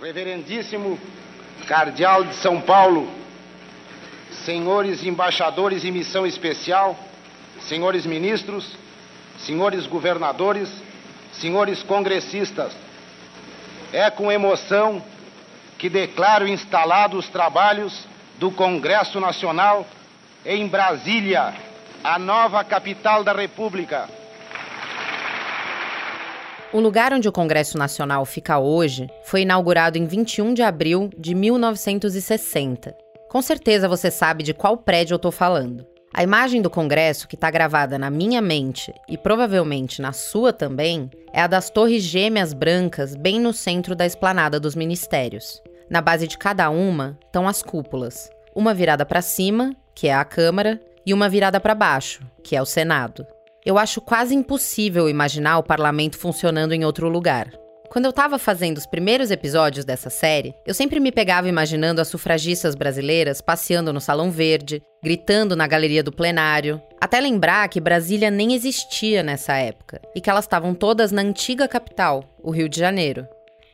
Reverendíssimo Cardeal de São Paulo, senhores embaixadores em missão especial, senhores ministros, senhores governadores, senhores congressistas, é com emoção que declaro instalados os trabalhos do Congresso Nacional em Brasília, a nova capital da República. O lugar onde o Congresso Nacional fica hoje foi inaugurado em 21 de abril de 1960. Com certeza você sabe de qual prédio eu estou falando. A imagem do Congresso que está gravada na minha mente e provavelmente na sua também é a das torres gêmeas brancas bem no centro da esplanada dos ministérios. Na base de cada uma estão as cúpulas, uma virada para cima, que é a Câmara, e uma virada para baixo, que é o Senado. Eu acho quase impossível imaginar o parlamento funcionando em outro lugar. Quando eu estava fazendo os primeiros episódios dessa série, eu sempre me pegava imaginando as sufragistas brasileiras passeando no Salão Verde, gritando na galeria do plenário, até lembrar que Brasília nem existia nessa época e que elas estavam todas na antiga capital, o Rio de Janeiro.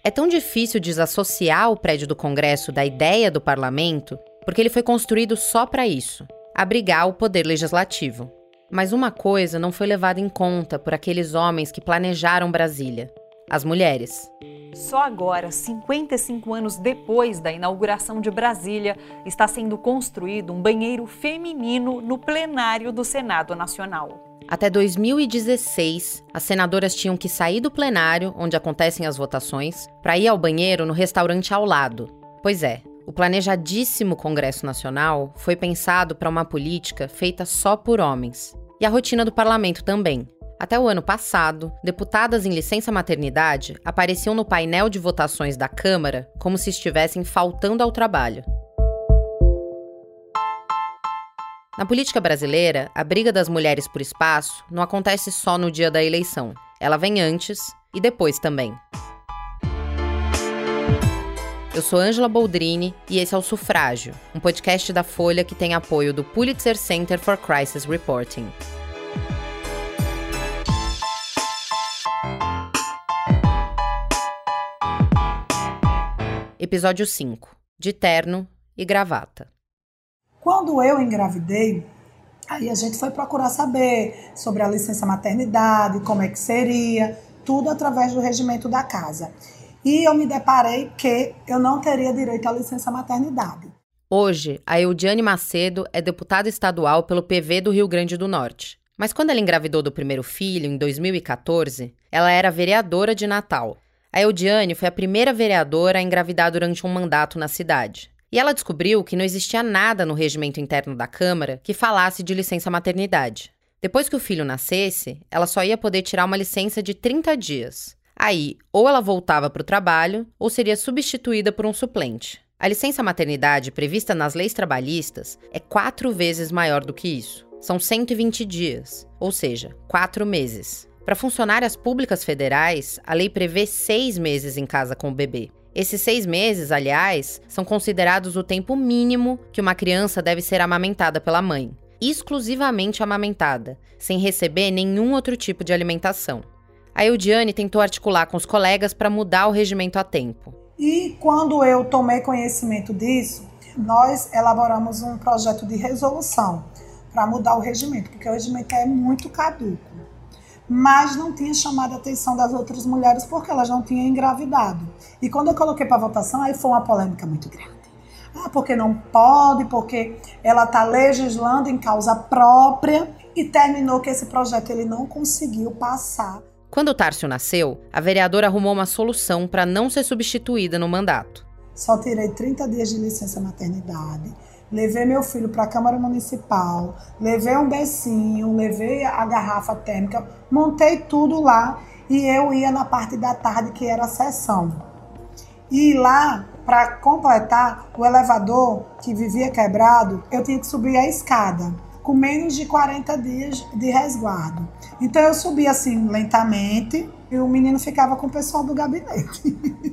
É tão difícil desassociar o prédio do Congresso da ideia do parlamento, porque ele foi construído só para isso abrigar o poder legislativo. Mas uma coisa não foi levada em conta por aqueles homens que planejaram Brasília: as mulheres. Só agora, 55 anos depois da inauguração de Brasília, está sendo construído um banheiro feminino no plenário do Senado Nacional. Até 2016, as senadoras tinham que sair do plenário, onde acontecem as votações, para ir ao banheiro no restaurante ao lado. Pois é, o planejadíssimo Congresso Nacional foi pensado para uma política feita só por homens e a rotina do parlamento também. Até o ano passado, deputadas em licença maternidade apareciam no painel de votações da Câmara como se estivessem faltando ao trabalho. Na política brasileira, a briga das mulheres por espaço não acontece só no dia da eleição. Ela vem antes e depois também. Eu sou Ângela Boldrini e esse é o Sufrágio, um podcast da Folha que tem apoio do Pulitzer Center for Crisis Reporting. Episódio 5 De terno e gravata. Quando eu engravidei, aí a gente foi procurar saber sobre a licença maternidade, como é que seria, tudo através do regimento da casa. E eu me deparei que eu não teria direito à licença maternidade. Hoje, a Eudiane Macedo é deputada estadual pelo PV do Rio Grande do Norte. Mas quando ela engravidou do primeiro filho, em 2014, ela era vereadora de Natal. A Eudiane foi a primeira vereadora a engravidar durante um mandato na cidade. E ela descobriu que não existia nada no regimento interno da Câmara que falasse de licença maternidade. Depois que o filho nascesse, ela só ia poder tirar uma licença de 30 dias. Aí, ou ela voltava para o trabalho, ou seria substituída por um suplente. A licença maternidade prevista nas leis trabalhistas é quatro vezes maior do que isso. São 120 dias, ou seja, quatro meses. Para funcionárias públicas federais, a lei prevê seis meses em casa com o bebê. Esses seis meses, aliás, são considerados o tempo mínimo que uma criança deve ser amamentada pela mãe, exclusivamente amamentada, sem receber nenhum outro tipo de alimentação. A Eudiane tentou articular com os colegas para mudar o regimento a tempo. E quando eu tomei conhecimento disso, nós elaboramos um projeto de resolução para mudar o regimento, porque o regimento é muito caduco. Mas não tinha chamado a atenção das outras mulheres porque elas não tinham engravidado. E quando eu coloquei para votação, aí foi uma polêmica muito grande. Ah, porque não pode, porque ela está legislando em causa própria e terminou que esse projeto ele não conseguiu passar quando o Tárcio nasceu, a vereadora arrumou uma solução para não ser substituída no mandato. Só tirei 30 dias de licença maternidade, levei meu filho para a Câmara Municipal, levei um becinho, levei a garrafa térmica, montei tudo lá e eu ia na parte da tarde que era a sessão. E lá, para completar, o elevador que vivia quebrado, eu tinha que subir a escada com menos de 40 dias de resguardo. Então eu subia assim lentamente e o menino ficava com o pessoal do gabinete.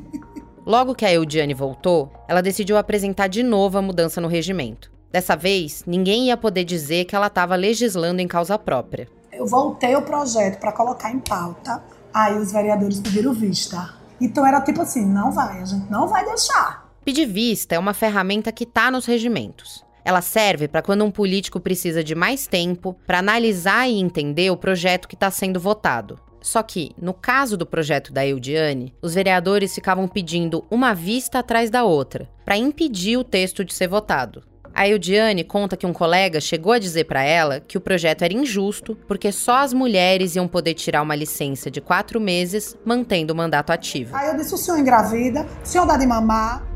Logo que a Eudiane voltou, ela decidiu apresentar de novo a mudança no regimento. Dessa vez, ninguém ia poder dizer que ela estava legislando em causa própria. Eu voltei o projeto para colocar em pauta, aí os vereadores pediram vista. Então era tipo assim, não vai, a gente não vai deixar. Pedir vista é uma ferramenta que está nos regimentos. Ela serve para quando um político precisa de mais tempo para analisar e entender o projeto que está sendo votado. Só que, no caso do projeto da Eudiane, os vereadores ficavam pedindo uma vista atrás da outra, para impedir o texto de ser votado. A Eudiane conta que um colega chegou a dizer para ela que o projeto era injusto porque só as mulheres iam poder tirar uma licença de quatro meses mantendo o mandato ativo. Aí eu disse: o senhor engravida, o senhor dá de mamar.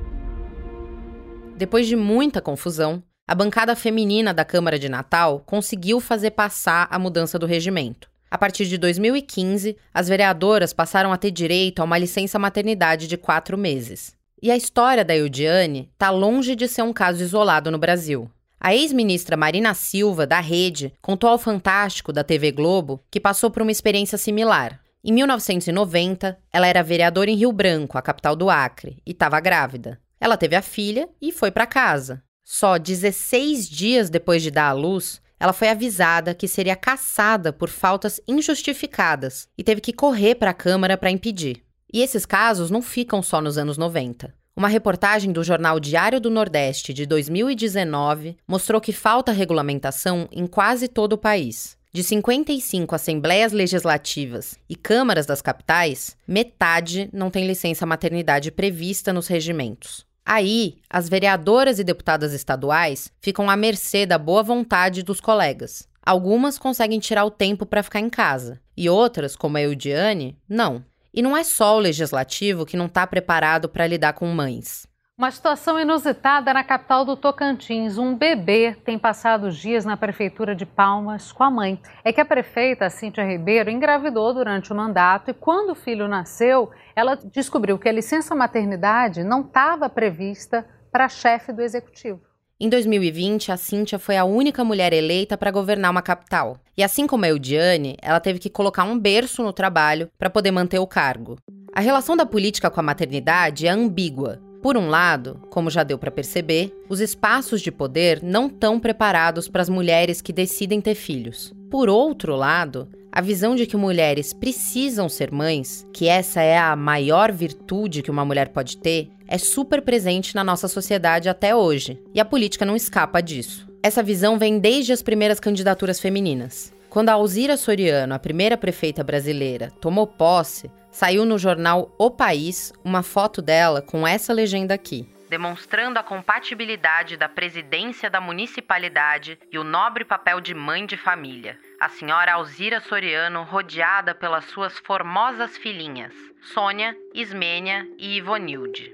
Depois de muita confusão, a bancada feminina da Câmara de Natal conseguiu fazer passar a mudança do regimento. A partir de 2015, as vereadoras passaram a ter direito a uma licença maternidade de quatro meses. E a história da Eudiane está longe de ser um caso isolado no Brasil. A ex-ministra Marina Silva, da Rede, contou ao Fantástico da TV Globo que passou por uma experiência similar. Em 1990, ela era vereadora em Rio Branco, a capital do Acre, e estava grávida. Ela teve a filha e foi para casa. Só 16 dias depois de dar à luz, ela foi avisada que seria caçada por faltas injustificadas e teve que correr para a Câmara para impedir. E esses casos não ficam só nos anos 90. Uma reportagem do jornal Diário do Nordeste de 2019 mostrou que falta regulamentação em quase todo o país. De 55 assembleias legislativas e câmaras das capitais, metade não tem licença maternidade prevista nos regimentos. Aí, as vereadoras e deputadas estaduais ficam à mercê da boa vontade dos colegas. Algumas conseguem tirar o tempo para ficar em casa, e outras, como a Eudiane, não. E não é só o legislativo que não está preparado para lidar com mães. Uma situação inusitada na capital do Tocantins. Um bebê tem passado os dias na prefeitura de Palmas com a mãe. É que a prefeita Cíntia Ribeiro engravidou durante o mandato e quando o filho nasceu, ela descobriu que a licença maternidade não estava prevista para chefe do executivo. Em 2020, a Cíntia foi a única mulher eleita para governar uma capital. E assim como a Eudiane, ela teve que colocar um berço no trabalho para poder manter o cargo. A relação da política com a maternidade é ambígua. Por um lado, como já deu para perceber, os espaços de poder não estão preparados para as mulheres que decidem ter filhos. Por outro lado, a visão de que mulheres precisam ser mães, que essa é a maior virtude que uma mulher pode ter, é super presente na nossa sociedade até hoje, e a política não escapa disso. Essa visão vem desde as primeiras candidaturas femininas. Quando a Alzira Soriano, a primeira prefeita brasileira, tomou posse, saiu no jornal O País uma foto dela com essa legenda aqui. Demonstrando a compatibilidade da presidência da municipalidade e o nobre papel de mãe de família. A senhora Alzira Soriano, rodeada pelas suas formosas filhinhas, Sônia, Ismênia e Ivonilde.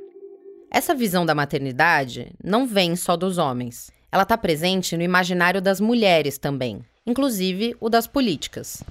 Essa visão da maternidade não vem só dos homens. Ela está presente no imaginário das mulheres também, inclusive o das políticas.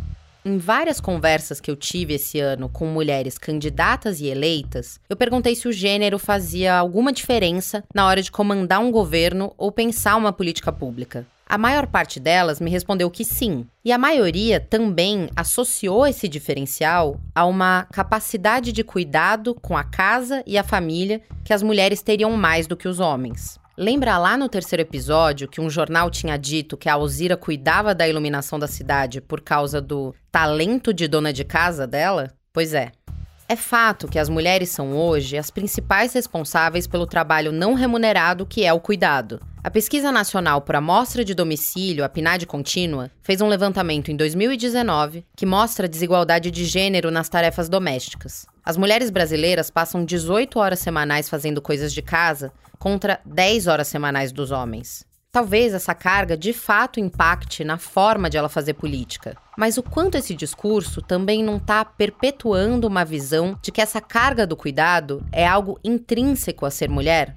Em várias conversas que eu tive esse ano com mulheres candidatas e eleitas, eu perguntei se o gênero fazia alguma diferença na hora de comandar um governo ou pensar uma política pública. A maior parte delas me respondeu que sim, e a maioria também associou esse diferencial a uma capacidade de cuidado com a casa e a família que as mulheres teriam mais do que os homens. Lembra lá no terceiro episódio que um jornal tinha dito que a Alzira cuidava da iluminação da cidade por causa do talento de dona de casa dela? Pois é. É fato que as mulheres são hoje as principais responsáveis pelo trabalho não remunerado que é o cuidado. A Pesquisa Nacional por Amostra de Domicílio, a PNAD Contínua, fez um levantamento em 2019 que mostra a desigualdade de gênero nas tarefas domésticas. As mulheres brasileiras passam 18 horas semanais fazendo coisas de casa, contra 10 horas semanais dos homens. Talvez essa carga de fato impacte na forma de ela fazer política. Mas o quanto esse discurso também não está perpetuando uma visão de que essa carga do cuidado é algo intrínseco a ser mulher?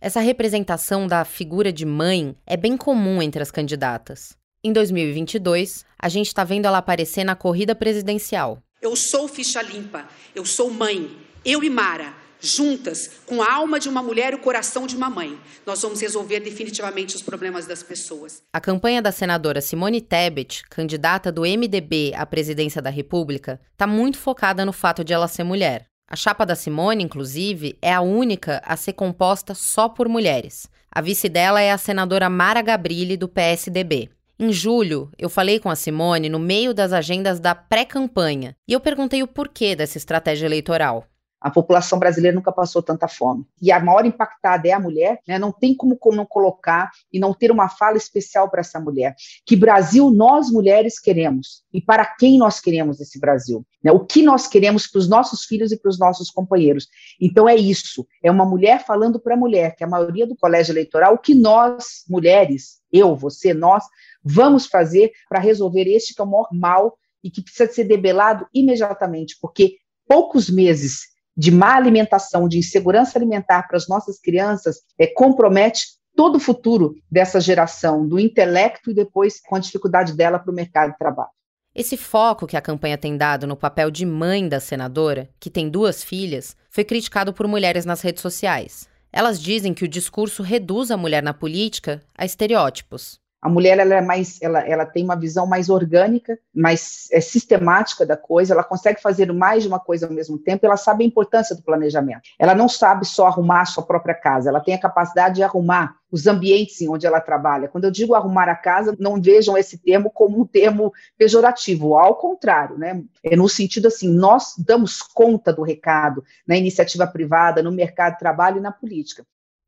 Essa representação da figura de mãe é bem comum entre as candidatas. Em 2022, a gente está vendo ela aparecer na corrida presidencial. Eu sou ficha limpa, eu sou mãe, eu e Mara juntas, com a alma de uma mulher e o coração de uma mãe, nós vamos resolver definitivamente os problemas das pessoas. A campanha da senadora Simone Tebet, candidata do MDB à presidência da República, está muito focada no fato de ela ser mulher. A chapa da Simone, inclusive, é a única a ser composta só por mulheres. A vice dela é a senadora Mara Gabrilli, do PSDB. Em julho, eu falei com a Simone no meio das agendas da pré-campanha e eu perguntei o porquê dessa estratégia eleitoral. A população brasileira nunca passou tanta fome. E a maior impactada é a mulher, né? não tem como não colocar e não ter uma fala especial para essa mulher. Que Brasil nós mulheres queremos e para quem nós queremos esse Brasil? Né? O que nós queremos para os nossos filhos e para os nossos companheiros? Então é isso, é uma mulher falando para a mulher, que a maioria do colégio eleitoral, o que nós, mulheres, eu, você, nós, vamos fazer para resolver este que é o maior mal e que precisa ser debelado imediatamente, porque poucos meses de má alimentação, de insegurança alimentar para as nossas crianças, é, compromete todo o futuro dessa geração, do intelecto e depois com a dificuldade dela para o mercado de trabalho. Esse foco que a campanha tem dado no papel de mãe da senadora, que tem duas filhas, foi criticado por mulheres nas redes sociais. Elas dizem que o discurso reduz a mulher na política a estereótipos. A mulher ela é mais, ela, ela tem uma visão mais orgânica, mais é, sistemática da coisa. Ela consegue fazer mais de uma coisa ao mesmo tempo. Ela sabe a importância do planejamento. Ela não sabe só arrumar a sua própria casa. Ela tem a capacidade de arrumar os ambientes em onde ela trabalha. Quando eu digo arrumar a casa, não vejam esse termo como um termo pejorativo. Ao contrário, né? É no sentido assim, nós damos conta do recado na iniciativa privada, no mercado de trabalho e na política.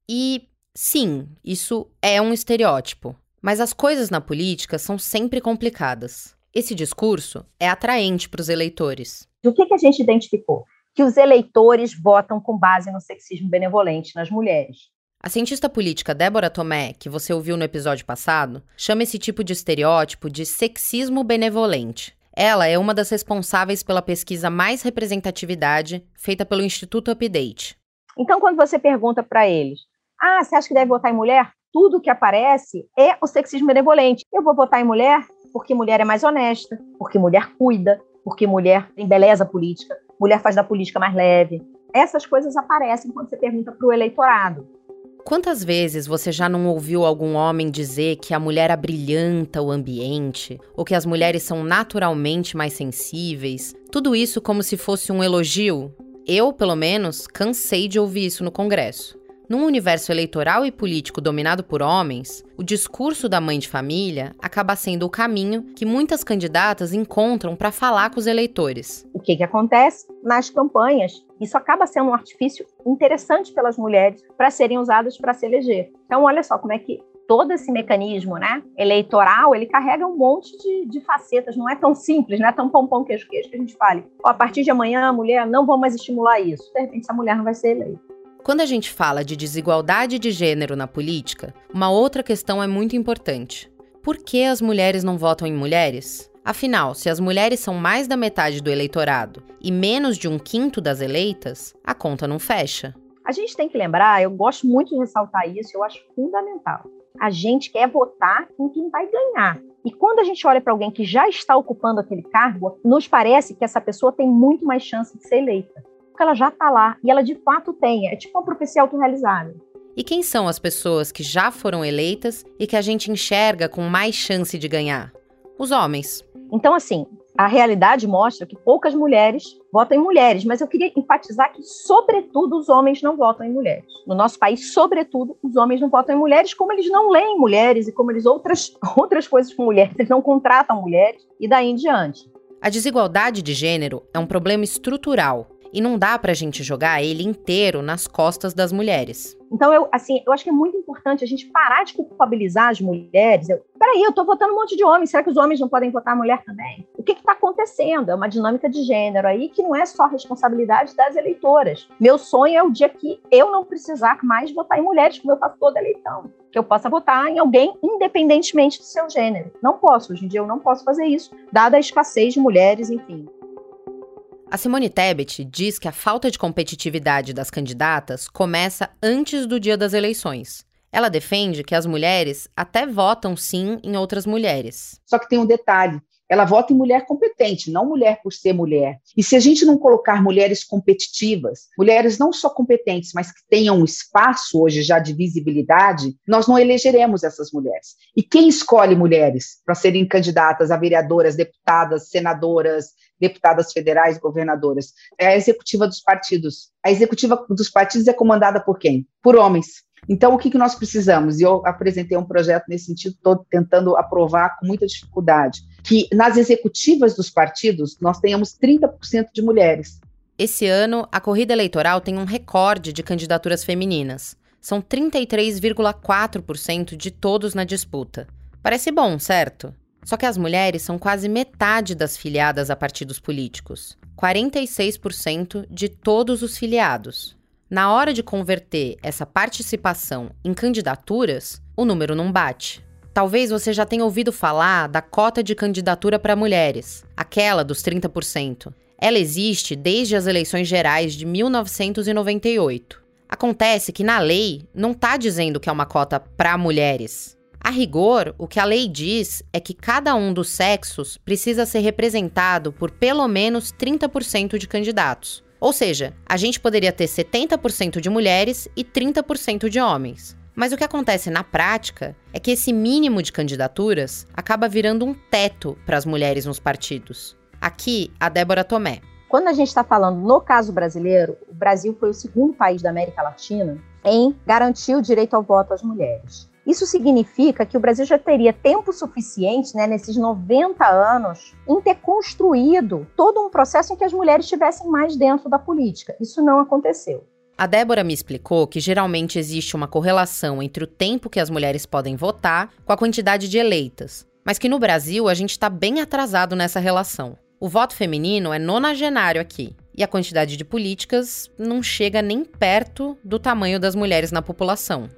E sim, isso é um estereótipo. Mas as coisas na política são sempre complicadas. Esse discurso é atraente para os eleitores. O que, que a gente identificou? Que os eleitores votam com base no sexismo benevolente nas mulheres. A cientista política Débora Tomé, que você ouviu no episódio passado, chama esse tipo de estereótipo de sexismo benevolente. Ela é uma das responsáveis pela pesquisa Mais Representatividade, feita pelo Instituto Update. Então, quando você pergunta para eles, ah, você acha que deve votar em mulher? Tudo que aparece é o sexismo benevolente. Eu vou votar em mulher porque mulher é mais honesta, porque mulher cuida, porque mulher tem beleza política, mulher faz da política mais leve. Essas coisas aparecem quando você pergunta para o eleitorado. Quantas vezes você já não ouviu algum homem dizer que a mulher abrilhanta o ambiente, ou que as mulheres são naturalmente mais sensíveis? Tudo isso como se fosse um elogio? Eu, pelo menos, cansei de ouvir isso no Congresso. Num universo eleitoral e político dominado por homens, o discurso da mãe de família acaba sendo o caminho que muitas candidatas encontram para falar com os eleitores. O que, que acontece nas campanhas? Isso acaba sendo um artifício interessante pelas mulheres para serem usadas para se eleger. Então, olha só como é que todo esse mecanismo né, eleitoral, ele carrega um monte de, de, facetas, não é tão simples, não é tão pão, queijo, queijo que a gente fale. a partir de amanhã, a mulher, não vamos mais estimular isso. De repente, essa mulher não vai ser eleita. Quando a gente fala de desigualdade de gênero na política, uma outra questão é muito importante. Por que as mulheres não votam em mulheres? Afinal, se as mulheres são mais da metade do eleitorado e menos de um quinto das eleitas, a conta não fecha. A gente tem que lembrar, eu gosto muito de ressaltar isso, eu acho fundamental. A gente quer votar em quem vai ganhar. E quando a gente olha para alguém que já está ocupando aquele cargo, nos parece que essa pessoa tem muito mais chance de ser eleita porque ela já está lá e ela de fato tem. É tipo uma profecia autorrealizável. E quem são as pessoas que já foram eleitas e que a gente enxerga com mais chance de ganhar? Os homens. Então, assim, a realidade mostra que poucas mulheres votam em mulheres, mas eu queria enfatizar que, sobretudo, os homens não votam em mulheres. No nosso país, sobretudo, os homens não votam em mulheres, como eles não leem mulheres e como eles outras, outras coisas com mulheres, eles não contratam mulheres e daí em diante. A desigualdade de gênero é um problema estrutural e não dá pra gente jogar ele inteiro nas costas das mulheres. Então, eu, assim, eu acho que é muito importante a gente parar de culpabilizar as mulheres. Eu, peraí, eu tô votando um monte de homens, será que os homens não podem votar a mulher também? O que está acontecendo? É uma dinâmica de gênero aí que não é só responsabilidade das eleitoras. Meu sonho é o dia que eu não precisar mais votar em mulheres, como eu faço toda eleição. Que eu possa votar em alguém independentemente do seu gênero. Não posso, hoje em dia eu não posso fazer isso, dada a escassez de mulheres, enfim. A Simone Tebet diz que a falta de competitividade das candidatas começa antes do dia das eleições. Ela defende que as mulheres até votam sim em outras mulheres. Só que tem um detalhe: ela vota em mulher competente, não mulher por ser mulher. E se a gente não colocar mulheres competitivas, mulheres não só competentes, mas que tenham espaço hoje já de visibilidade, nós não elegeremos essas mulheres. E quem escolhe mulheres para serem candidatas a vereadoras, deputadas, senadoras, deputadas federais, governadoras? É a executiva dos partidos. A executiva dos partidos é comandada por quem? Por homens. Então, o que, que nós precisamos? E eu apresentei um projeto nesse sentido, estou tentando aprovar com muita dificuldade, que nas executivas dos partidos nós tenhamos 30% de mulheres. Esse ano, a corrida eleitoral tem um recorde de candidaturas femininas. São 33,4% de todos na disputa. Parece bom, certo? Só que as mulheres são quase metade das filiadas a partidos políticos, 46% de todos os filiados. Na hora de converter essa participação em candidaturas, o número não bate. Talvez você já tenha ouvido falar da cota de candidatura para mulheres, aquela dos 30%. Ela existe desde as eleições gerais de 1998. Acontece que na lei não está dizendo que é uma cota para mulheres. A rigor, o que a lei diz é que cada um dos sexos precisa ser representado por pelo menos 30% de candidatos. Ou seja, a gente poderia ter 70% de mulheres e 30% de homens. Mas o que acontece na prática é que esse mínimo de candidaturas acaba virando um teto para as mulheres nos partidos. Aqui, a Débora Tomé. Quando a gente está falando no caso brasileiro, o Brasil foi o segundo país da América Latina em garantir o direito ao voto às mulheres. Isso significa que o Brasil já teria tempo suficiente, né, nesses 90 anos, em ter construído todo um processo em que as mulheres estivessem mais dentro da política. Isso não aconteceu. A Débora me explicou que geralmente existe uma correlação entre o tempo que as mulheres podem votar com a quantidade de eleitas, mas que no Brasil a gente está bem atrasado nessa relação. O voto feminino é nonagenário aqui, e a quantidade de políticas não chega nem perto do tamanho das mulheres na população.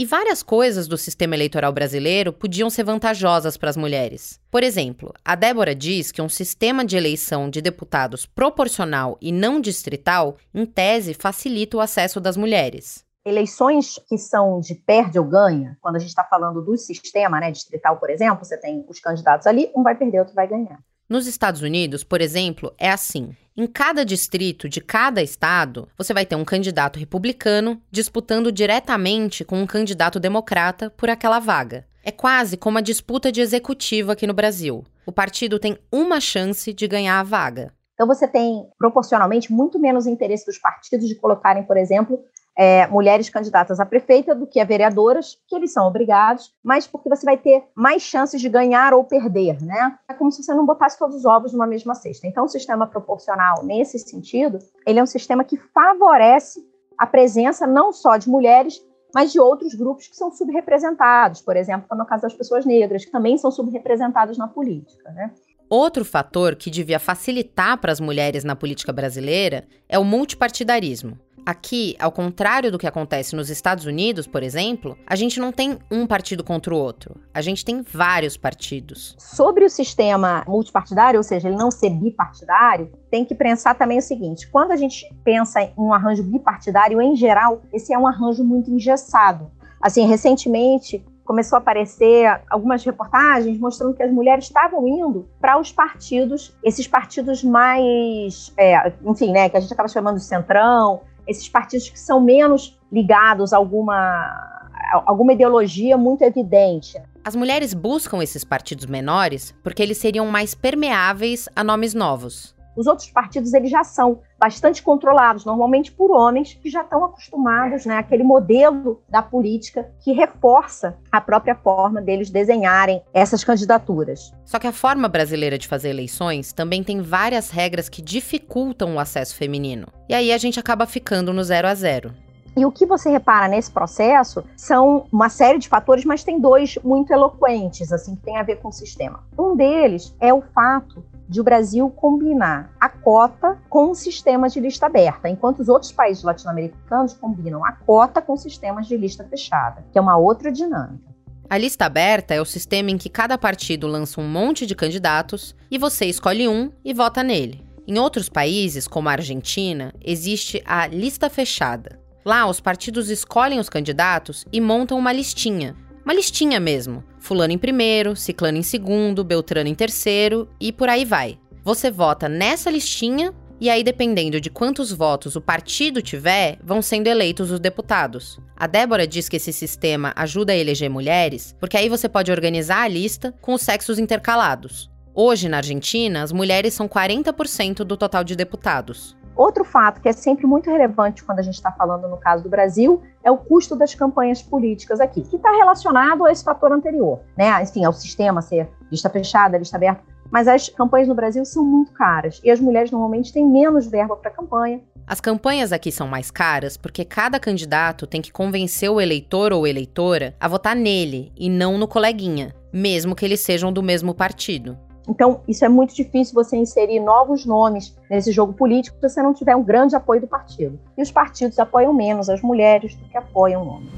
E várias coisas do sistema eleitoral brasileiro podiam ser vantajosas para as mulheres. Por exemplo, a Débora diz que um sistema de eleição de deputados proporcional e não distrital, em tese, facilita o acesso das mulheres. Eleições que são de perde ou ganha, quando a gente está falando do sistema né, distrital, por exemplo, você tem os candidatos ali, um vai perder, outro vai ganhar. Nos Estados Unidos, por exemplo, é assim. Em cada distrito de cada estado, você vai ter um candidato republicano disputando diretamente com um candidato democrata por aquela vaga. É quase como a disputa de executivo aqui no Brasil. O partido tem uma chance de ganhar a vaga. Então você tem proporcionalmente muito menos interesse dos partidos de colocarem, por exemplo, é, mulheres candidatas a prefeita do que a vereadoras, que eles são obrigados, mas porque você vai ter mais chances de ganhar ou perder, né? É como se você não botasse todos os ovos numa mesma cesta. Então, o sistema proporcional, nesse sentido, ele é um sistema que favorece a presença não só de mulheres, mas de outros grupos que são subrepresentados, por exemplo, no caso das pessoas negras, que também são subrepresentadas na política, né? Outro fator que devia facilitar para as mulheres na política brasileira é o multipartidarismo. Aqui, ao contrário do que acontece nos Estados Unidos, por exemplo, a gente não tem um partido contra o outro. A gente tem vários partidos. Sobre o sistema multipartidário, ou seja, ele não ser bipartidário, tem que pensar também o seguinte: quando a gente pensa em um arranjo bipartidário, em geral, esse é um arranjo muito engessado. Assim, recentemente, começou a aparecer algumas reportagens mostrando que as mulheres estavam indo para os partidos, esses partidos mais, é, enfim, né, que a gente acaba chamando de centrão, esses partidos que são menos ligados a alguma, alguma ideologia muito evidente. As mulheres buscam esses partidos menores porque eles seriam mais permeáveis a nomes novos. Os outros partidos eles já são bastante controlados, normalmente por homens que já estão acostumados, né, aquele modelo da política que reforça a própria forma deles desenharem essas candidaturas. Só que a forma brasileira de fazer eleições também tem várias regras que dificultam o acesso feminino. E aí a gente acaba ficando no zero a zero. E o que você repara nesse processo são uma série de fatores, mas tem dois muito eloquentes, assim, que tem a ver com o sistema. Um deles é o fato de o Brasil combinar a cota com o sistema de lista aberta, enquanto os outros países latino-americanos combinam a cota com sistemas de lista fechada, que é uma outra dinâmica. A lista aberta é o sistema em que cada partido lança um monte de candidatos e você escolhe um e vota nele. Em outros países, como a Argentina, existe a lista fechada. Lá, os partidos escolhem os candidatos e montam uma listinha, uma listinha mesmo. Fulano em primeiro, Ciclano em segundo, Beltrano em terceiro e por aí vai. Você vota nessa listinha e aí, dependendo de quantos votos o partido tiver, vão sendo eleitos os deputados. A Débora diz que esse sistema ajuda a eleger mulheres, porque aí você pode organizar a lista com os sexos intercalados. Hoje, na Argentina, as mulheres são 40% do total de deputados. Outro fato que é sempre muito relevante quando a gente está falando no caso do Brasil é o custo das campanhas políticas aqui, que está relacionado a esse fator anterior, né? Enfim, ao sistema ser lista fechada, lista aberta. Mas as campanhas no Brasil são muito caras e as mulheres normalmente têm menos verba para campanha. As campanhas aqui são mais caras porque cada candidato tem que convencer o eleitor ou eleitora a votar nele e não no coleguinha, mesmo que eles sejam do mesmo partido. Então, isso é muito difícil você inserir novos nomes nesse jogo político se você não tiver um grande apoio do partido. E os partidos apoiam menos as mulheres do que apoiam homens.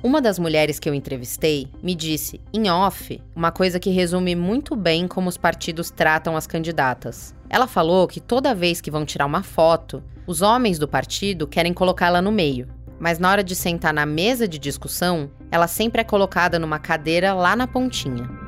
Uma das mulheres que eu entrevistei me disse, em off, uma coisa que resume muito bem como os partidos tratam as candidatas. Ela falou que toda vez que vão tirar uma foto, os homens do partido querem colocá-la no meio. Mas na hora de sentar na mesa de discussão, ela sempre é colocada numa cadeira lá na pontinha.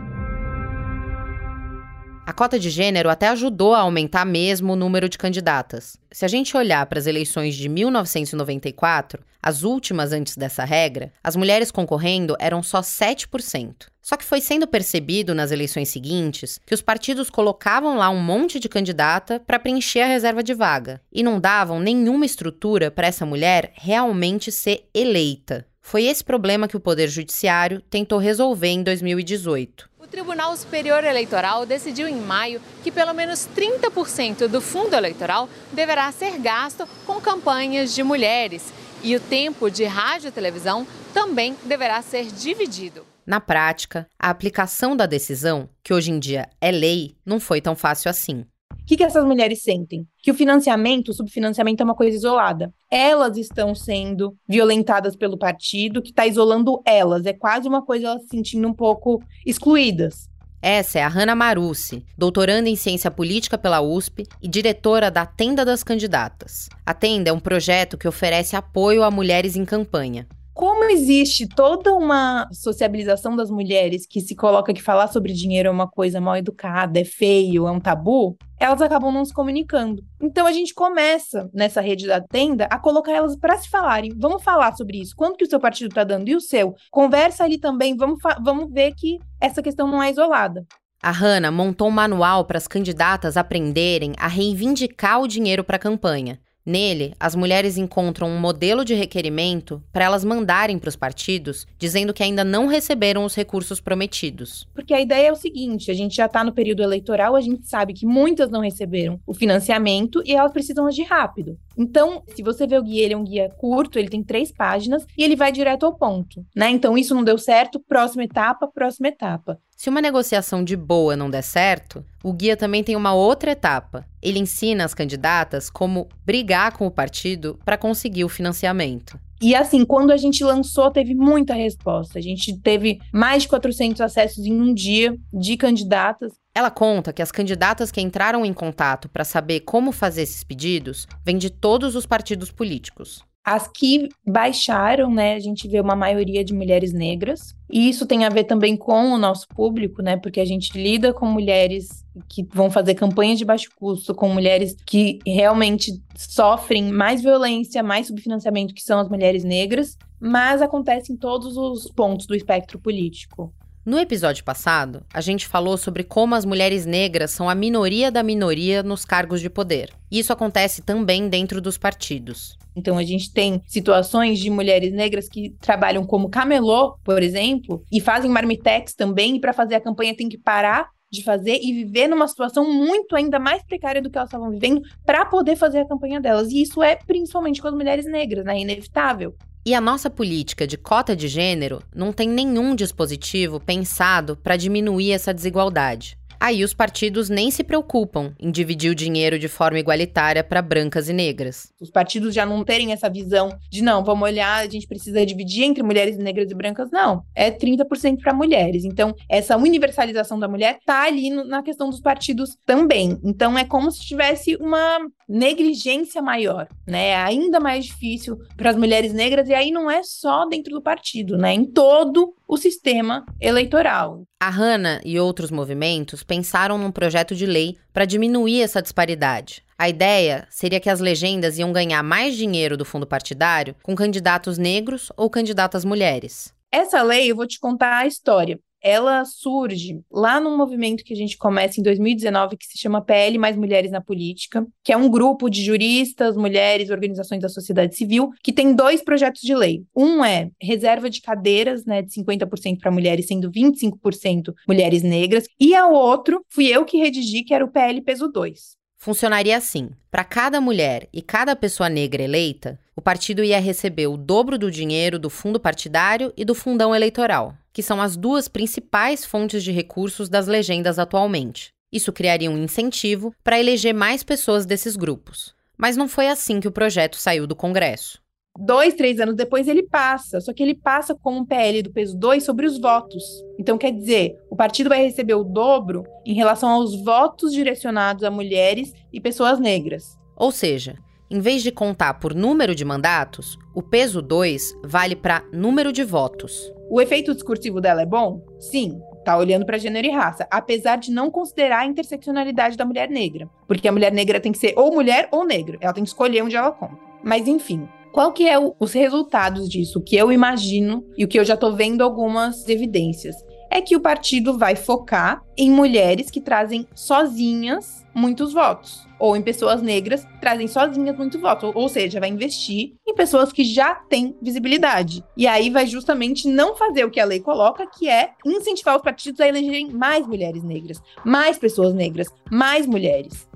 A cota de gênero até ajudou a aumentar mesmo o número de candidatas. Se a gente olhar para as eleições de 1994, as últimas antes dessa regra, as mulheres concorrendo eram só 7%. Só que foi sendo percebido nas eleições seguintes que os partidos colocavam lá um monte de candidata para preencher a reserva de vaga e não davam nenhuma estrutura para essa mulher realmente ser eleita. Foi esse problema que o Poder Judiciário tentou resolver em 2018. Tribunal Superior Eleitoral decidiu em maio que pelo menos 30% do fundo eleitoral deverá ser gasto com campanhas de mulheres e o tempo de rádio e televisão também deverá ser dividido. Na prática, a aplicação da decisão, que hoje em dia é lei, não foi tão fácil assim. O que, que essas mulheres sentem? Que o financiamento, o subfinanciamento é uma coisa isolada. Elas estão sendo violentadas pelo partido, que está isolando elas. É quase uma coisa elas se sentindo um pouco excluídas. Essa é a Hanna Marucci, doutoranda em ciência política pela USP e diretora da Tenda das Candidatas. A Tenda é um projeto que oferece apoio a mulheres em campanha como existe toda uma sociabilização das mulheres que se coloca que falar sobre dinheiro é uma coisa mal educada, é feio, é um tabu, elas acabam não se comunicando. Então a gente começa nessa rede da tenda a colocar elas para se falarem. Vamos falar sobre isso. Quanto que o seu partido está dando e o seu? Conversa ali também. Vamos, vamos ver que essa questão não é isolada. A Hanna montou um manual para as candidatas aprenderem a reivindicar o dinheiro para a campanha. Nele, as mulheres encontram um modelo de requerimento para elas mandarem para os partidos, dizendo que ainda não receberam os recursos prometidos. Porque a ideia é o seguinte: a gente já está no período eleitoral, a gente sabe que muitas não receberam o financiamento e elas precisam agir rápido. Então, se você vê o guia, ele é um guia curto, ele tem três páginas e ele vai direto ao ponto, né? Então, isso não deu certo, próxima etapa, próxima etapa. Se uma negociação de boa não der certo, o guia também tem uma outra etapa. Ele ensina as candidatas como brigar com o partido para conseguir o financiamento. E assim, quando a gente lançou, teve muita resposta. A gente teve mais de 400 acessos em um dia de candidatas. Ela conta que as candidatas que entraram em contato para saber como fazer esses pedidos vêm de todos os partidos políticos. As que baixaram, né, a gente vê uma maioria de mulheres negras. E isso tem a ver também com o nosso público, né, porque a gente lida com mulheres que vão fazer campanhas de baixo custo, com mulheres que realmente sofrem mais violência, mais subfinanciamento, que são as mulheres negras, mas acontece em todos os pontos do espectro político. No episódio passado, a gente falou sobre como as mulheres negras são a minoria da minoria nos cargos de poder. Isso acontece também dentro dos partidos. Então a gente tem situações de mulheres negras que trabalham como camelô, por exemplo, e fazem marmitex também, e para fazer a campanha tem que parar de fazer e viver numa situação muito ainda mais precária do que elas estavam vivendo para poder fazer a campanha delas. E isso é principalmente com as mulheres negras, né? Inevitável. E a nossa política de cota de gênero não tem nenhum dispositivo pensado para diminuir essa desigualdade. Aí os partidos nem se preocupam em dividir o dinheiro de forma igualitária para brancas e negras. Os partidos já não terem essa visão de não, vamos olhar, a gente precisa dividir entre mulheres negras e brancas, não. É 30% para mulheres. Então, essa universalização da mulher tá ali no, na questão dos partidos também. Então, é como se tivesse uma negligência maior, né? É ainda mais difícil para as mulheres negras e aí não é só dentro do partido, né? Em todo o sistema eleitoral. A Hanna e outros movimentos pensaram num projeto de lei para diminuir essa disparidade. A ideia seria que as legendas iam ganhar mais dinheiro do fundo partidário com candidatos negros ou candidatas mulheres. Essa lei, eu vou te contar a história. Ela surge lá num movimento que a gente começa em 2019 que se chama PL Mais Mulheres na Política, que é um grupo de juristas, mulheres, organizações da sociedade civil, que tem dois projetos de lei. Um é reserva de cadeiras, né, de 50% para mulheres, sendo 25% mulheres negras, e a outro fui eu que redigi, que era o PL Peso 2. Funcionaria assim: para cada mulher e cada pessoa negra eleita, o partido ia receber o dobro do dinheiro do fundo partidário e do fundão eleitoral, que são as duas principais fontes de recursos das legendas atualmente. Isso criaria um incentivo para eleger mais pessoas desses grupos. Mas não foi assim que o projeto saiu do Congresso dois, três anos depois ele passa, só que ele passa com um PL do peso 2 sobre os votos. Então, quer dizer, o partido vai receber o dobro em relação aos votos direcionados a mulheres e pessoas negras. Ou seja, em vez de contar por número de mandatos, o peso 2 vale para número de votos. O efeito discursivo dela é bom? Sim, tá olhando para gênero e raça, apesar de não considerar a interseccionalidade da mulher negra, porque a mulher negra tem que ser ou mulher ou negra, ela tem que escolher onde ela compra. Mas enfim, qual que é o, os resultados disso? O que eu imagino e o que eu já estou vendo algumas evidências é que o partido vai focar em mulheres que trazem sozinhas muitos votos, ou em pessoas negras que trazem sozinhas muitos votos, ou, ou seja, vai investir em pessoas que já têm visibilidade. E aí vai justamente não fazer o que a lei coloca, que é incentivar os partidos a elegerem mais mulheres negras, mais pessoas negras, mais mulheres.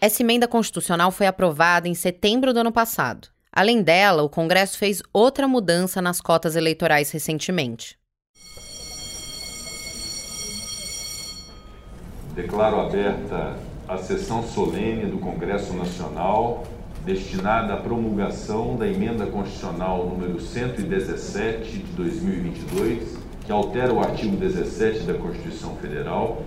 Essa emenda constitucional foi aprovada em setembro do ano passado. Além dela, o Congresso fez outra mudança nas cotas eleitorais recentemente. Declaro aberta a sessão solene do Congresso Nacional destinada à promulgação da emenda constitucional número 117 de 2022, que altera o artigo 17 da Constituição Federal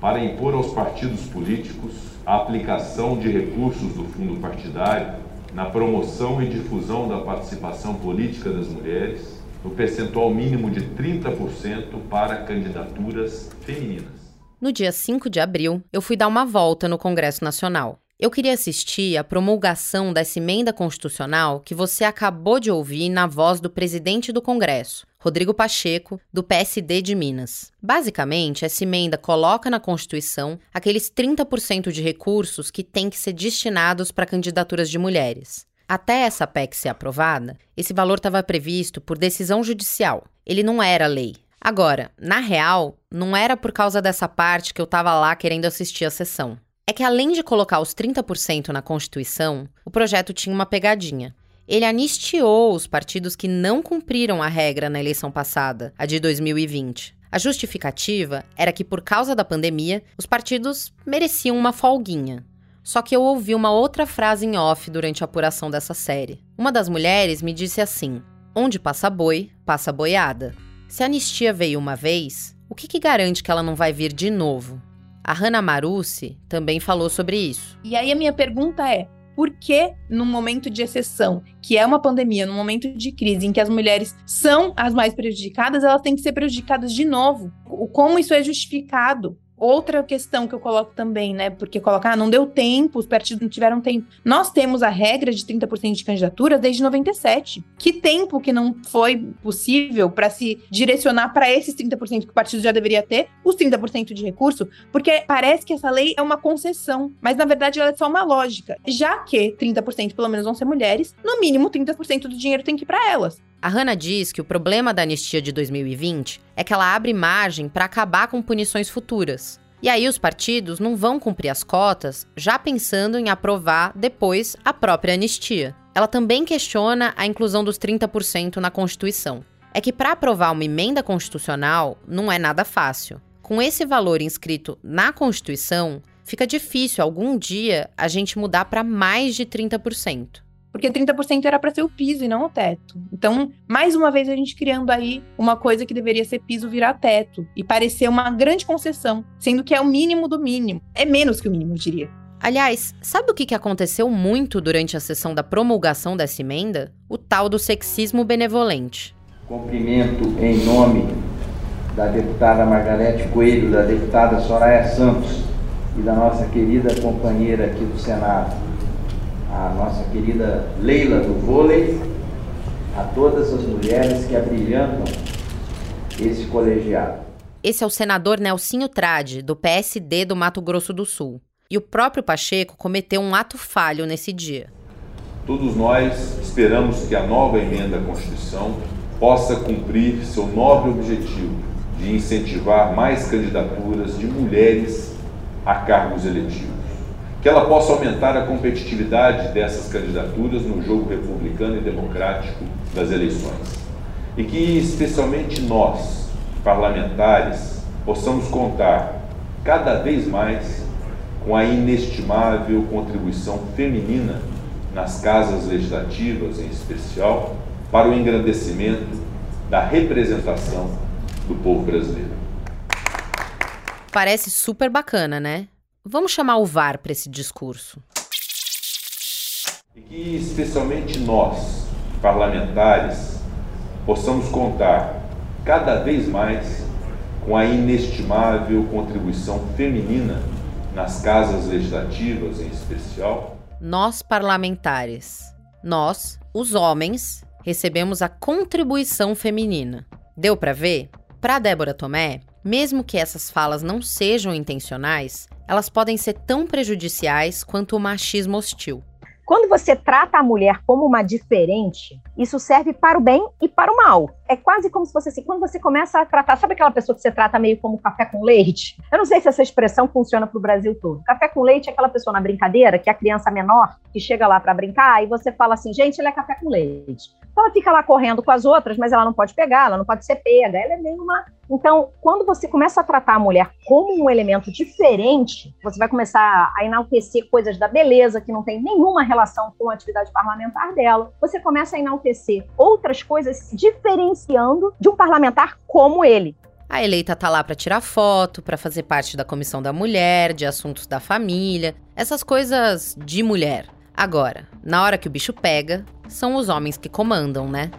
para impor aos partidos políticos a aplicação de recursos do fundo partidário na promoção e difusão da participação política das mulheres, no percentual mínimo de 30% para candidaturas femininas. No dia 5 de abril, eu fui dar uma volta no Congresso Nacional. Eu queria assistir à promulgação dessa emenda constitucional que você acabou de ouvir na voz do presidente do Congresso, Rodrigo Pacheco, do PSD de Minas. Basicamente, essa emenda coloca na Constituição aqueles 30% de recursos que têm que ser destinados para candidaturas de mulheres. Até essa PEC ser aprovada, esse valor estava previsto por decisão judicial. Ele não era lei. Agora, na real, não era por causa dessa parte que eu estava lá querendo assistir a sessão é que além de colocar os 30% na Constituição, o projeto tinha uma pegadinha. Ele anistiou os partidos que não cumpriram a regra na eleição passada, a de 2020. A justificativa era que, por causa da pandemia, os partidos mereciam uma folguinha. Só que eu ouvi uma outra frase em off durante a apuração dessa série. Uma das mulheres me disse assim: Onde passa boi, passa boiada. Se a anistia veio uma vez, o que, que garante que ela não vai vir de novo? A Hannah Marucci também falou sobre isso. E aí a minha pergunta é: por que, num momento de exceção, que é uma pandemia, num momento de crise, em que as mulheres são as mais prejudicadas, elas têm que ser prejudicadas de novo? Como isso é justificado? Outra questão que eu coloco também, né? Porque colocar, ah, não deu tempo, os partidos não tiveram tempo. Nós temos a regra de 30% de candidaturas desde 97. Que tempo que não foi possível para se direcionar para esses 30% que o partido já deveria ter, os 30% de recurso? Porque parece que essa lei é uma concessão, mas na verdade ela é só uma lógica. Já que 30% pelo menos vão ser mulheres, no mínimo 30% do dinheiro tem que ir para elas. A Hannah diz que o problema da anistia de 2020 é que ela abre margem para acabar com punições futuras. E aí os partidos não vão cumprir as cotas já pensando em aprovar depois a própria anistia. Ela também questiona a inclusão dos 30% na Constituição. É que para aprovar uma emenda constitucional não é nada fácil. Com esse valor inscrito na Constituição, fica difícil algum dia a gente mudar para mais de 30% porque 30% era para ser o piso e não o teto. Então, mais uma vez a gente criando aí uma coisa que deveria ser piso virar teto e parecer uma grande concessão, sendo que é o mínimo do mínimo. É menos que o mínimo, eu diria. Aliás, sabe o que aconteceu muito durante a sessão da promulgação dessa emenda? O tal do sexismo benevolente. Cumprimento em nome da deputada Margarete Coelho, da deputada Soraya Santos e da nossa querida companheira aqui do Senado, a nossa querida Leila do vôlei, a todas as mulheres que abrilhantam esse colegiado. Esse é o senador Nelsinho Trade, do PSD do Mato Grosso do Sul. E o próprio Pacheco cometeu um ato falho nesse dia. Todos nós esperamos que a nova emenda à Constituição possa cumprir seu nobre objetivo de incentivar mais candidaturas de mulheres a cargos eletivos. Que ela possa aumentar a competitividade dessas candidaturas no jogo republicano e democrático das eleições. E que, especialmente nós, parlamentares, possamos contar cada vez mais com a inestimável contribuição feminina nas casas legislativas, em especial, para o engrandecimento da representação do povo brasileiro. Parece super bacana, né? Vamos chamar o VAR para esse discurso. E que, especialmente nós, parlamentares, possamos contar cada vez mais com a inestimável contribuição feminina nas casas legislativas, em especial. Nós, parlamentares, nós, os homens, recebemos a contribuição feminina. Deu para ver? Para Débora Tomé, mesmo que essas falas não sejam intencionais, elas podem ser tão prejudiciais quanto o machismo hostil. Quando você trata a mulher como uma diferente, isso serve para o bem e para o mal. É quase como se fosse assim, quando você começa a tratar, sabe aquela pessoa que você trata meio como café com leite? Eu não sei se essa expressão funciona para o Brasil todo. Café com leite é aquela pessoa na brincadeira, que é a criança menor, que chega lá para brincar, e você fala assim, gente, ele é café com leite. Então ela fica lá correndo com as outras, mas ela não pode pegar, ela não pode ser pega, ela é meio uma. Então, quando você começa a tratar a mulher como um elemento diferente, você vai começar a enaltecer coisas da beleza que não tem nenhuma relação com a atividade parlamentar dela. Você começa a enaltecer outras coisas diferenciando de um parlamentar como ele. A eleita tá lá para tirar foto, para fazer parte da comissão da mulher, de assuntos da família, essas coisas de mulher. Agora, na hora que o bicho pega, são os homens que comandam, né?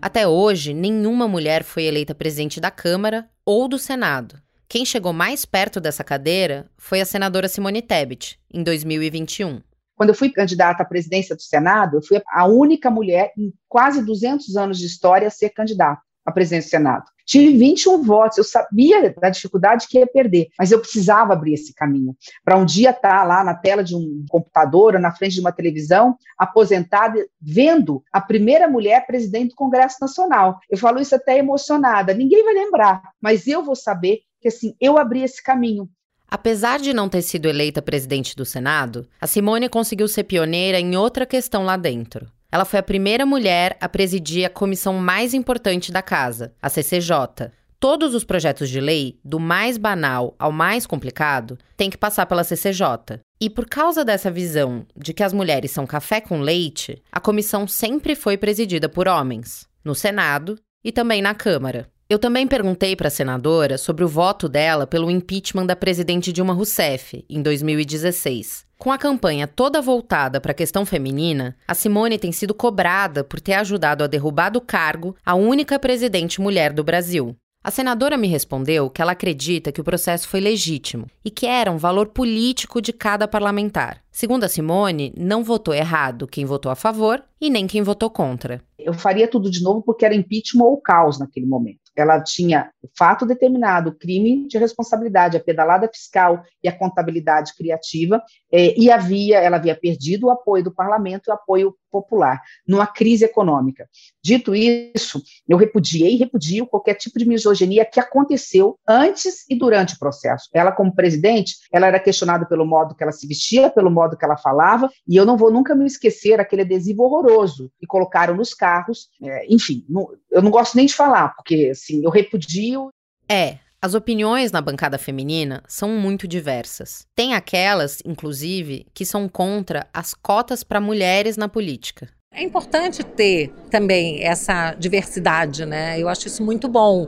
Até hoje, nenhuma mulher foi eleita presidente da Câmara ou do Senado. Quem chegou mais perto dessa cadeira foi a senadora Simone Tebet, em 2021. Quando eu fui candidata à presidência do Senado, eu fui a única mulher em quase 200 anos de história a ser candidata à presidência do Senado. Tive 21 votos, eu sabia da dificuldade que ia perder, mas eu precisava abrir esse caminho. Para um dia estar tá lá na tela de um computador ou na frente de uma televisão, aposentada, vendo a primeira mulher presidente do Congresso Nacional. Eu falo isso até emocionada, ninguém vai lembrar, mas eu vou saber que assim, eu abri esse caminho. Apesar de não ter sido eleita presidente do Senado, a Simone conseguiu ser pioneira em outra questão lá dentro. Ela foi a primeira mulher a presidir a comissão mais importante da casa, a CCJ. Todos os projetos de lei, do mais banal ao mais complicado, têm que passar pela CCJ. E por causa dessa visão de que as mulheres são café com leite, a comissão sempre foi presidida por homens, no Senado e também na Câmara. Eu também perguntei para a senadora sobre o voto dela pelo impeachment da presidente Dilma Rousseff, em 2016. Com a campanha toda voltada para a questão feminina, a Simone tem sido cobrada por ter ajudado a derrubar do cargo a única presidente mulher do Brasil. A senadora me respondeu que ela acredita que o processo foi legítimo e que era um valor político de cada parlamentar. Segundo a Simone, não votou errado quem votou a favor e nem quem votou contra. Eu faria tudo de novo porque era impeachment ou caos naquele momento ela tinha o fato determinado, o crime de responsabilidade, a pedalada fiscal e a contabilidade criativa, eh, e havia, ela havia perdido o apoio do parlamento e o apoio popular, numa crise econômica. Dito isso, eu repudiei e repudio qualquer tipo de misoginia que aconteceu antes e durante o processo. Ela, como presidente, ela era questionada pelo modo que ela se vestia, pelo modo que ela falava, e eu não vou nunca me esquecer aquele adesivo horroroso que colocaram nos carros. É, enfim, eu não gosto nem de falar, porque assim, eu repudio. É, as opiniões na bancada feminina são muito diversas. Tem aquelas, inclusive, que são contra as cotas para mulheres na política. É importante ter também essa diversidade, né? Eu acho isso muito bom.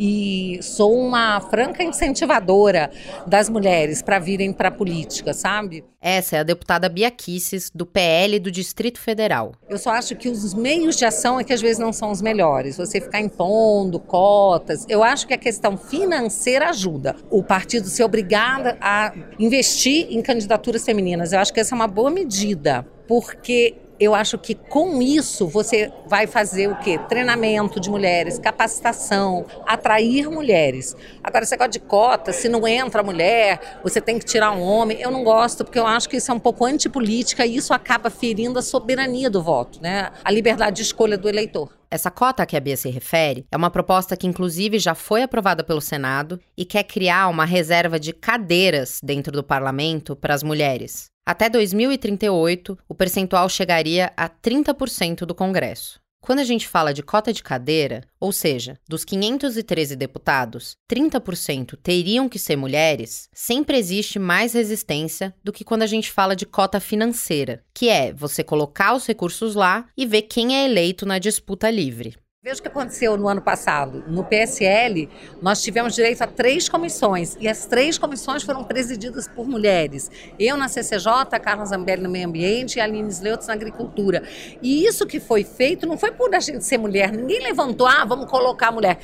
E sou uma franca incentivadora das mulheres para virem para a política, sabe? Essa é a deputada Bia Kisses, do PL do Distrito Federal. Eu só acho que os meios de ação é que às vezes não são os melhores. Você ficar impondo cotas. Eu acho que a questão financeira ajuda. O partido ser obrigado a investir em candidaturas femininas. Eu acho que essa é uma boa medida porque eu acho que com isso você vai fazer o quê? Treinamento de mulheres, capacitação, atrair mulheres. Agora, esse negócio de cota, se não entra mulher, você tem que tirar um homem, eu não gosto, porque eu acho que isso é um pouco antipolítica e isso acaba ferindo a soberania do voto, né? A liberdade de escolha do eleitor. Essa cota a que a Bia se refere é uma proposta que, inclusive, já foi aprovada pelo Senado e quer criar uma reserva de cadeiras dentro do parlamento para as mulheres. Até 2038, o percentual chegaria a 30% do Congresso. Quando a gente fala de cota de cadeira, ou seja, dos 513 deputados, 30% teriam que ser mulheres, sempre existe mais resistência do que quando a gente fala de cota financeira, que é você colocar os recursos lá e ver quem é eleito na disputa livre. Veja o que aconteceu no ano passado. No PSL, nós tivemos direito a três comissões e as três comissões foram presididas por mulheres. Eu na CCJ, Carla Zambelli no Meio Ambiente e Aline Sleutz na Agricultura. E isso que foi feito não foi por a gente ser mulher. Ninguém levantou, ah, vamos colocar a mulher.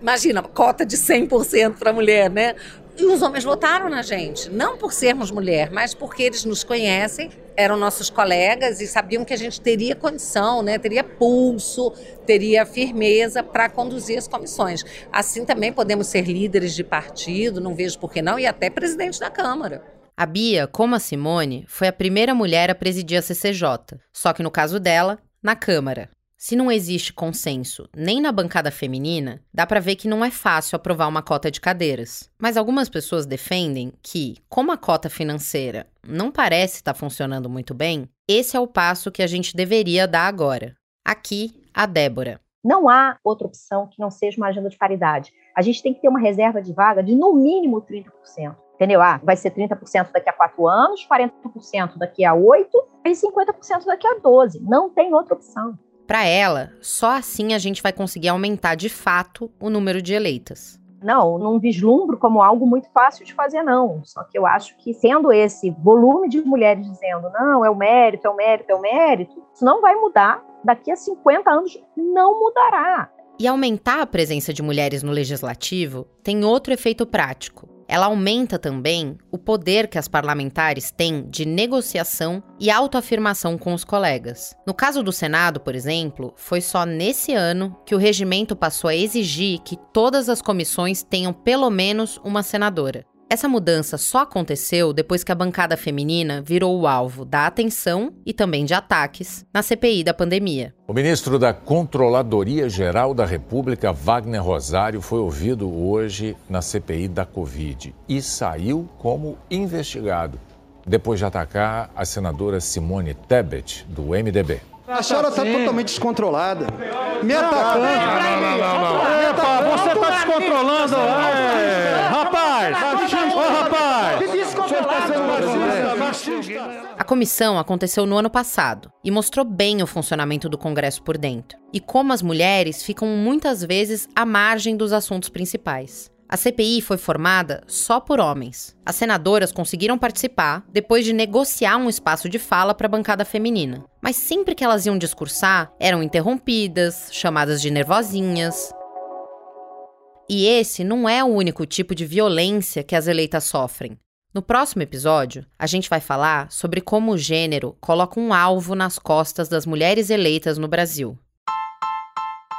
Imagina, cota de 100% para mulher, né? E os homens votaram na gente, não por sermos mulher, mas porque eles nos conhecem, eram nossos colegas e sabiam que a gente teria condição, né, teria pulso, teria firmeza para conduzir as comissões. Assim também podemos ser líderes de partido, não vejo por que não, e até presidente da Câmara. A Bia, como a Simone, foi a primeira mulher a presidir a CCJ, só que no caso dela, na Câmara. Se não existe consenso nem na bancada feminina, dá para ver que não é fácil aprovar uma cota de cadeiras. Mas algumas pessoas defendem que, como a cota financeira não parece estar tá funcionando muito bem, esse é o passo que a gente deveria dar agora. Aqui, a Débora. Não há outra opção que não seja uma agenda de paridade. A gente tem que ter uma reserva de vaga de no mínimo 30%. Entendeu? Ah, vai ser 30% daqui a quatro anos, 40% daqui a oito e 50% daqui a 12. Não tem outra opção. Para ela, só assim a gente vai conseguir aumentar de fato o número de eleitas. Não, não vislumbro como algo muito fácil de fazer, não. Só que eu acho que, sendo esse volume de mulheres dizendo, não, é o mérito, é o mérito, é o mérito, isso não vai mudar. Daqui a 50 anos, não mudará. E aumentar a presença de mulheres no legislativo tem outro efeito prático ela aumenta também o poder que as parlamentares têm de negociação e autoafirmação com os colegas. No caso do Senado, por exemplo, foi só nesse ano que o regimento passou a exigir que todas as comissões tenham pelo menos uma senadora. Essa mudança só aconteceu depois que a bancada feminina virou o alvo da atenção e também de ataques na CPI da pandemia. O ministro da Controladoria Geral da República, Wagner Rosário, foi ouvido hoje na CPI da Covid e saiu como investigado, depois de atacar a senadora Simone Tebet, do MDB. A senhora está totalmente descontrolada. Me atacando. Não, não, não, não. não. Epa, você está descontrolando. É. Rapaz! Ô, rapaz! A comissão aconteceu no ano passado e mostrou bem o funcionamento do Congresso por dentro e como as mulheres ficam muitas vezes à margem dos assuntos principais. A CPI foi formada só por homens. As senadoras conseguiram participar depois de negociar um espaço de fala para a bancada feminina. Mas sempre que elas iam discursar, eram interrompidas, chamadas de nervosinhas. E esse não é o único tipo de violência que as eleitas sofrem. No próximo episódio, a gente vai falar sobre como o gênero coloca um alvo nas costas das mulheres eleitas no Brasil.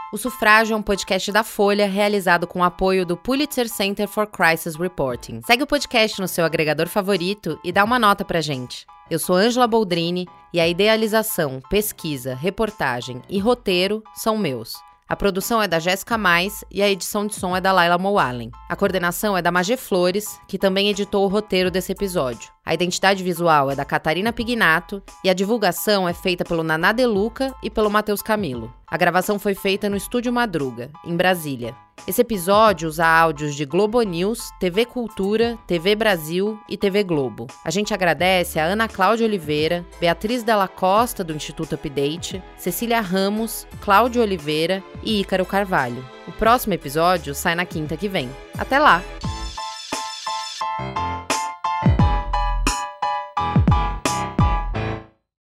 O Sufrágio é um podcast da Folha realizado com o apoio do Pulitzer Center for Crisis Reporting. Segue o podcast no seu agregador favorito e dá uma nota pra gente. Eu sou Ângela Boldrini e a idealização, pesquisa, reportagem e roteiro são meus. A produção é da Jéssica Mais e a edição de som é da Laila Moalen. A coordenação é da Magê Flores, que também editou o roteiro desse episódio. A identidade visual é da Catarina Pignato e a divulgação é feita pelo Naná Deluca e pelo Matheus Camilo. A gravação foi feita no Estúdio Madruga, em Brasília. Esse episódio usa áudios de Globo News, TV Cultura, TV Brasil e TV Globo. A gente agradece a Ana Cláudia Oliveira, Beatriz Della Costa, do Instituto Update, Cecília Ramos, Cláudio Oliveira e Ícaro Carvalho. O próximo episódio sai na quinta que vem. Até lá!